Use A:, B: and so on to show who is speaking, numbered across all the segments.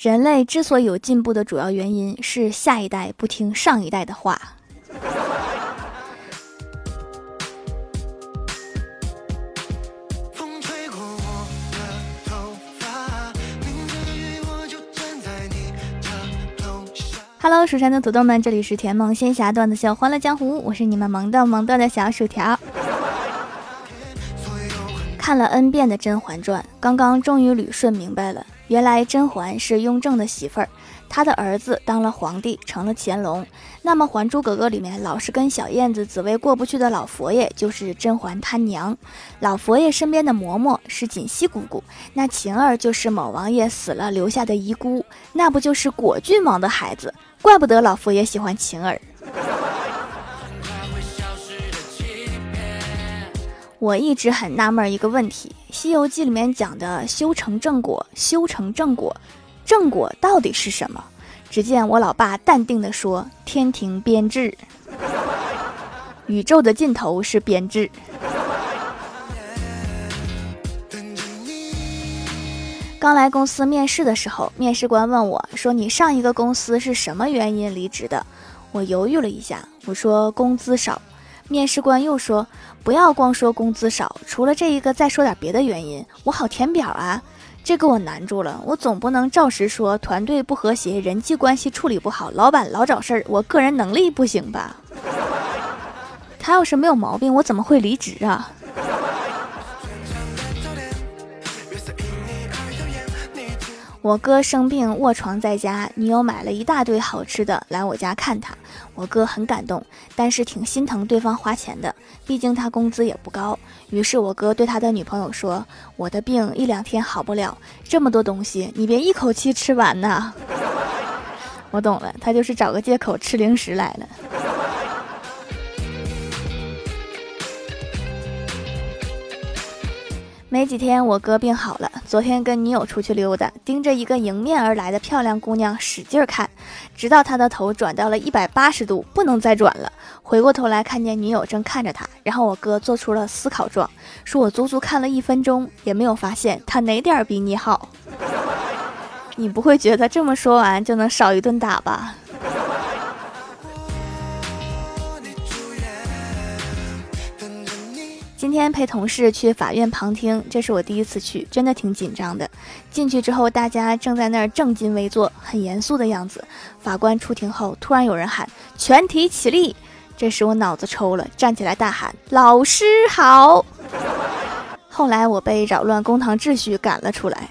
A: 人类之所以有进步的主要原因是下一代不听上一代的话。Hello，蜀山的土豆们，这里是甜梦仙侠段子秀欢乐江湖，我是你们萌豆萌豆的小薯条。看了 N 遍的《甄嬛传》，刚刚终于捋顺明白了。原来甄嬛是雍正的媳妇儿，他的儿子当了皇帝，成了乾隆。那么《还珠格格》里面老是跟小燕子紫薇过不去的老佛爷，就是甄嬛他娘。老佛爷身边的嬷嬷是锦汐姑姑，那晴儿就是某王爷死了留下的遗孤，那不就是果郡王的孩子？怪不得老佛爷喜欢晴儿。我一直很纳闷一个问题，《西游记》里面讲的修成正果，修成正果，正果到底是什么？只见我老爸淡定地说：“天庭编制，宇宙的尽头是编制。”刚来公司面试的时候，面试官问我说：“你上一个公司是什么原因离职的？”我犹豫了一下，我说：“工资少。”面试官又说：“不要光说工资少，除了这一个，再说点别的原因，我好填表啊。”这给我难住了。我总不能照实说团队不和谐，人际关系处理不好，老板老找事儿，我个人能力不行吧？他要是没有毛病，我怎么会离职啊？我哥生病卧床在家，女友买了一大堆好吃的来我家看他，我哥很感动，但是挺心疼对方花钱的，毕竟他工资也不高。于是我哥对他的女朋友说：“我的病一两天好不了，这么多东西你别一口气吃完呐。”我懂了，他就是找个借口吃零食来了。没几天，我哥病好了。昨天跟女友出去溜达，盯着一个迎面而来的漂亮姑娘使劲看，直到他的头转到了一百八十度，不能再转了。回过头来，看见女友正看着他，然后我哥做出了思考状，说我足足看了一分钟，也没有发现他哪点比你好。你不会觉得这么说完就能少一顿打吧？今天陪同事去法院旁听，这是我第一次去，真的挺紧张的。进去之后，大家正在那儿正襟危坐，很严肃的样子。法官出庭后，突然有人喊“全体起立”，这时我脑子抽了，站起来大喊“老师好”。后来我被扰乱公堂秩序赶了出来。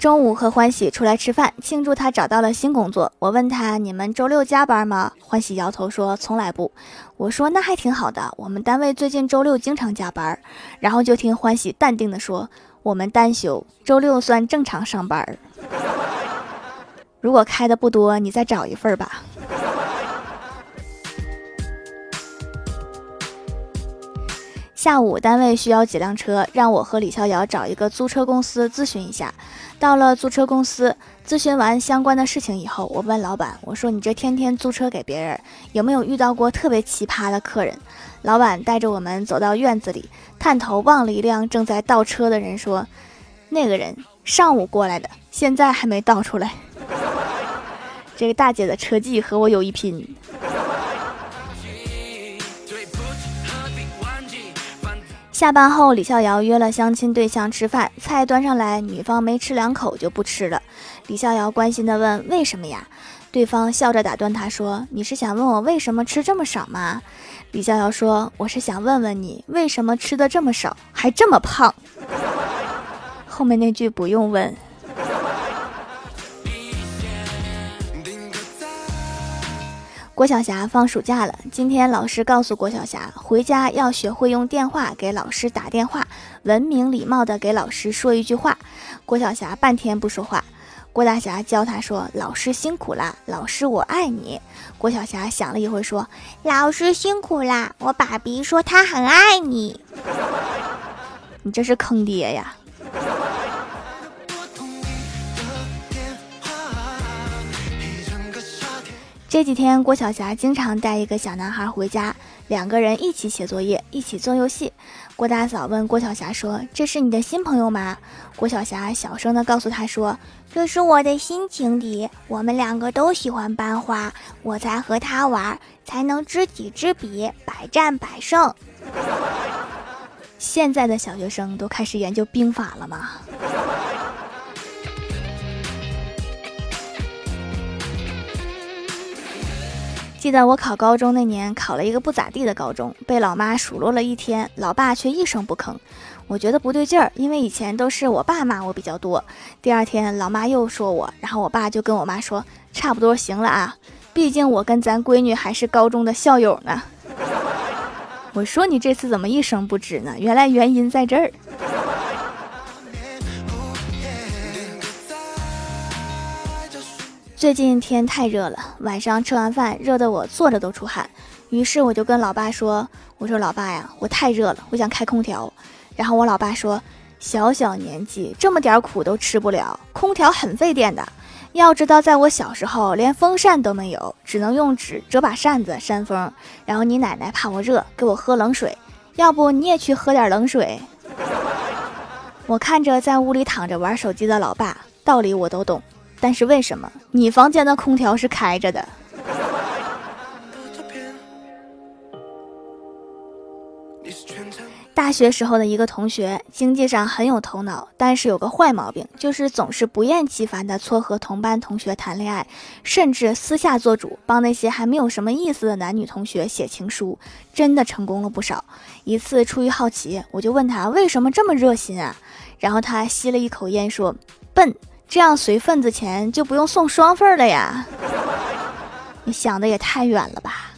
A: 中午和欢喜出来吃饭，庆祝他找到了新工作。我问他：“你们周六加班吗？”欢喜摇头说：“从来不。”我说：“那还挺好的，我们单位最近周六经常加班。”然后就听欢喜淡定地说：“我们单休，周六算正常上班。如果开的不多，你再找一份吧。”下午单位需要几辆车，让我和李逍遥找一个租车公司咨询一下。到了租车公司，咨询完相关的事情以后，我问老板：“我说你这天天租车给别人，有没有遇到过特别奇葩的客人？”老板带着我们走到院子里，探头望了一辆正在倒车的人，说：“那个人上午过来的，现在还没倒出来。这个大姐的车技和我有一拼。”下班后，李逍遥约了相亲对象吃饭，菜端上来，女方没吃两口就不吃了。李逍遥关心地问：“为什么呀？”对方笑着打断他说：“你是想问我为什么吃这么少吗？”李逍遥说：“我是想问问你，为什么吃的这么少，还这么胖？”后面那句不用问。郭晓霞放暑假了，今天老师告诉郭晓霞，回家要学会用电话给老师打电话，文明礼貌的给老师说一句话。郭晓霞半天不说话，郭大侠教她说：“老师辛苦啦，老师我爱你。”郭晓霞想了一会说：“老师辛苦啦，我爸比说他很爱你。”你这是坑爹呀！这几天，郭晓霞经常带一个小男孩回家，两个人一起写作业，一起做游戏。郭大嫂问郭晓霞说：“这是你的新朋友吗？”郭晓霞小声的告诉他说：“这是我的新情敌，我们两个都喜欢班花，我才和他玩，才能知己知彼，百战百胜。”现在的小学生都开始研究兵法了吗？记得我考高中那年，考了一个不咋地的高中，被老妈数落了一天，老爸却一声不吭。我觉得不对劲儿，因为以前都是我爸骂我比较多。第二天，老妈又说我，然后我爸就跟我妈说：“差不多行了啊，毕竟我跟咱闺女还是高中的校友呢。”我说你这次怎么一声不吱呢？原来原因在这儿。最近天太热了，晚上吃完饭热得我坐着都出汗，于是我就跟老爸说：“我说老爸呀，我太热了，我想开空调。”然后我老爸说：“小小年纪这么点苦都吃不了，空调很费电的。要知道，在我小时候连风扇都没有，只能用纸折把扇子扇风。然后你奶奶怕我热，给我喝冷水。要不你也去喝点冷水。”我看着在屋里躺着玩手机的老爸，道理我都懂。但是为什么你房间的空调是开着的？大学时候的一个同学，经济上很有头脑，但是有个坏毛病，就是总是不厌其烦地撮合同班同学谈恋爱，甚至私下做主，帮那些还没有什么意思的男女同学写情书，真的成功了不少。一次出于好奇，我就问他为什么这么热心啊？然后他吸了一口烟说：“笨。”这样随份子钱就不用送双份了呀？你想的也太远了吧！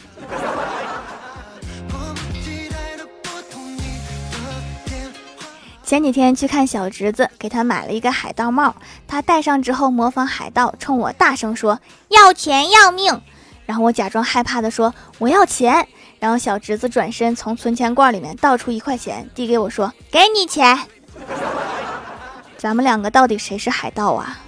A: 前几天去看小侄子，给他买了一个海盗帽，他戴上之后模仿海盗，冲我大声说：“要钱要命！”然后我假装害怕的说：“我要钱。”然后小侄子转身从存钱罐里面倒出一块钱，递给我说：“给你钱。”咱们两个到底谁是海盗啊？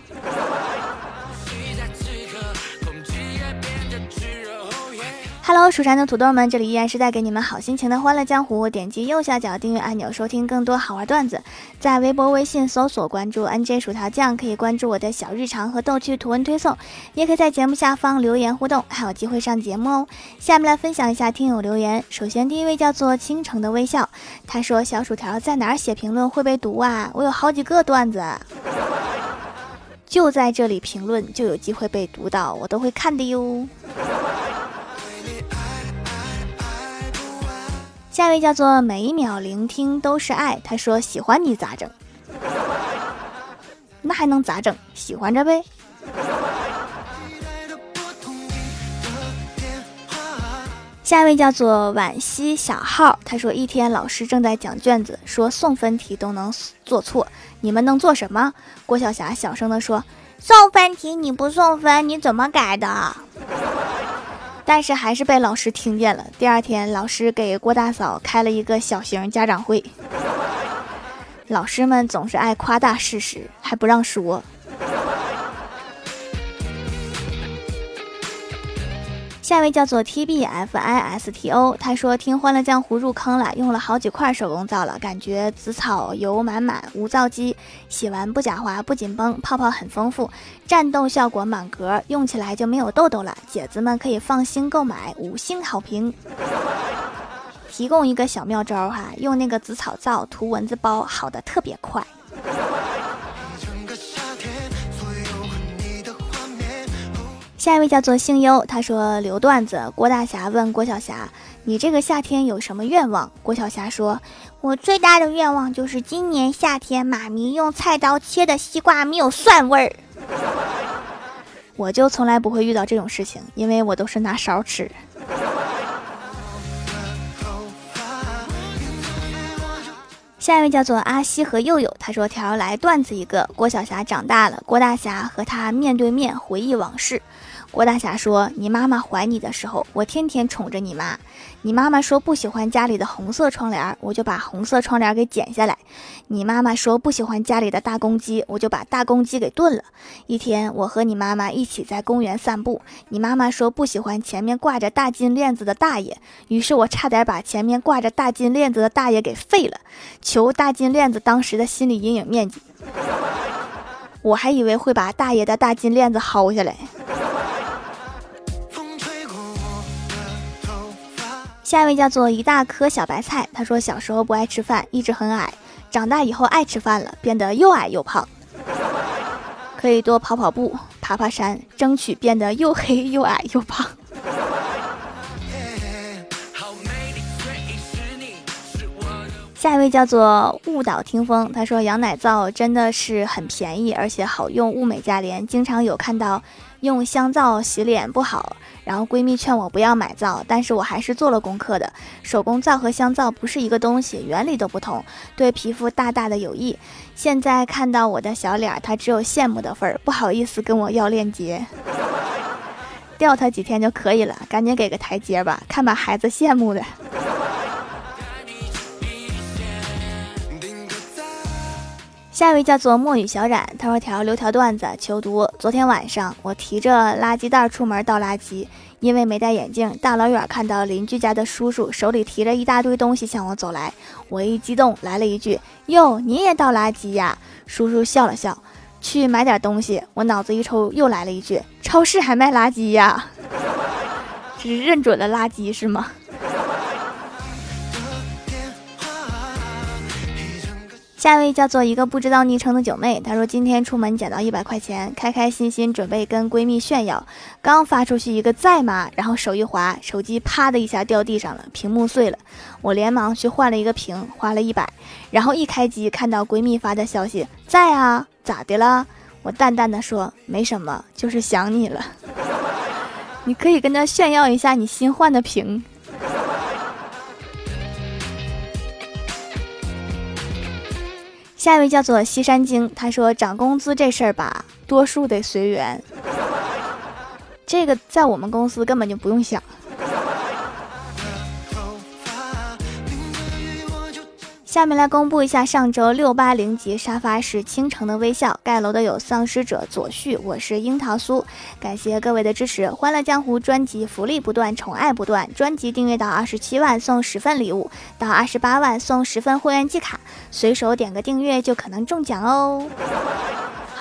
A: ？Hello，蜀山的土豆们，这里依然是带给你们好心情的欢乐江湖。点击右下角订阅按钮，收听更多好玩段子。在微博、微信搜索关注 NJ 薯条酱，可以关注我的小日常和逗趣图文推送，也可以在节目下方留言互动，还有机会上节目哦。下面来分享一下听友留言。首先，第一位叫做倾城的微笑，他说：“小薯条在哪儿写评论会被读啊？我有好几个段子，就在这里评论就有机会被读到，我都会看的哟。”下一位叫做每一秒聆听都是爱，他说喜欢你咋整？那还能咋整？喜欢着呗。下一位叫做惋惜小号，他说一天老师正在讲卷子，说送分题都能做错，你们能做什么？郭晓霞小声的说：送分题你不送分，你怎么改的？但是还是被老师听见了。第二天，老师给郭大嫂开了一个小型家长会。老师们总是爱夸大事实，还不让说。下一位叫做 T B F I S T O，他说听欢乐江湖入坑了，用了好几块手工皂了，感觉紫草油满满，无皂基，洗完不假滑不紧绷，泡泡很丰富，战斗效果满格，用起来就没有痘痘了，姐子们可以放心购买，五星好评。提供一个小妙招哈，用那个紫草皂涂蚊子包，好的特别快。下一位叫做姓优，他说留段子。郭大侠问郭晓霞：“你这个夏天有什么愿望？”郭晓霞说：“我最大的愿望就是今年夏天妈咪用菜刀切的西瓜没有蒜味儿。” 我就从来不会遇到这种事情，因为我都是拿勺吃。下一位叫做阿西和佑佑，他说：“条来段子一个。郭晓霞长大了，郭大侠和他面对面回忆往事。”郭大侠说：“你妈妈怀你的时候，我天天宠着你妈。你妈妈说不喜欢家里的红色窗帘，我就把红色窗帘给剪下来。你妈妈说不喜欢家里的大公鸡，我就把大公鸡给炖了。一天，我和你妈妈一起在公园散步，你妈妈说不喜欢前面挂着大金链子的大爷，于是我差点把前面挂着大金链子的大爷给废了。求大金链子当时的心理阴影面积，我还以为会把大爷的大金链子薅下来。”下一位叫做一大颗小白菜，他说小时候不爱吃饭，一直很矮，长大以后爱吃饭了，变得又矮又胖。可以多跑跑步，爬爬山，争取变得又黑又矮又胖。下一位叫做误导听风，他说羊奶皂真的是很便宜，而且好用，物美价廉，经常有看到用香皂洗脸不好。然后闺蜜劝我不要买皂，但是我还是做了功课的。手工皂和香皂不是一个东西，原理都不同，对皮肤大大的有益。现在看到我的小脸，她只有羡慕的份儿，不好意思跟我要链接，吊他几天就可以了，赶紧给个台阶吧，看把孩子羡慕的。下一位叫做墨雨小冉，他说条留条段子求读。昨天晚上我提着垃圾袋出门倒垃圾，因为没戴眼镜，大老远看到邻居家的叔叔手里提着一大堆东西向我走来，我一激动来了一句：“哟，你也倒垃圾呀？”叔叔笑了笑，去买点东西。我脑子一抽，又来了一句：“超市还卖垃圾呀？”这是认准了垃圾是吗？下一位叫做一个不知道昵称的九妹，她说今天出门捡到一百块钱，开开心心准备跟闺蜜炫耀，刚发出去一个在吗，然后手一滑，手机啪的一下掉地上了，屏幕碎了，我连忙去换了一个屏，花了一百，然后一开机看到闺蜜发的消息，在啊，咋的了？我淡淡的说没什么，就是想你了，你可以跟她炫耀一下你新换的屏。下一位叫做西山精，他说涨工资这事儿吧，多数得随缘，这个在我们公司根本就不用想。下面来公布一下上周六八零级沙发是倾城的微笑盖楼的有丧尸者左旭，我是樱桃苏，感谢各位的支持。欢乐江湖专辑福利不断，宠爱不断，专辑订阅到二十七万送十份礼物，到二十八万送十份会员季卡，随手点个订阅就可能中奖哦。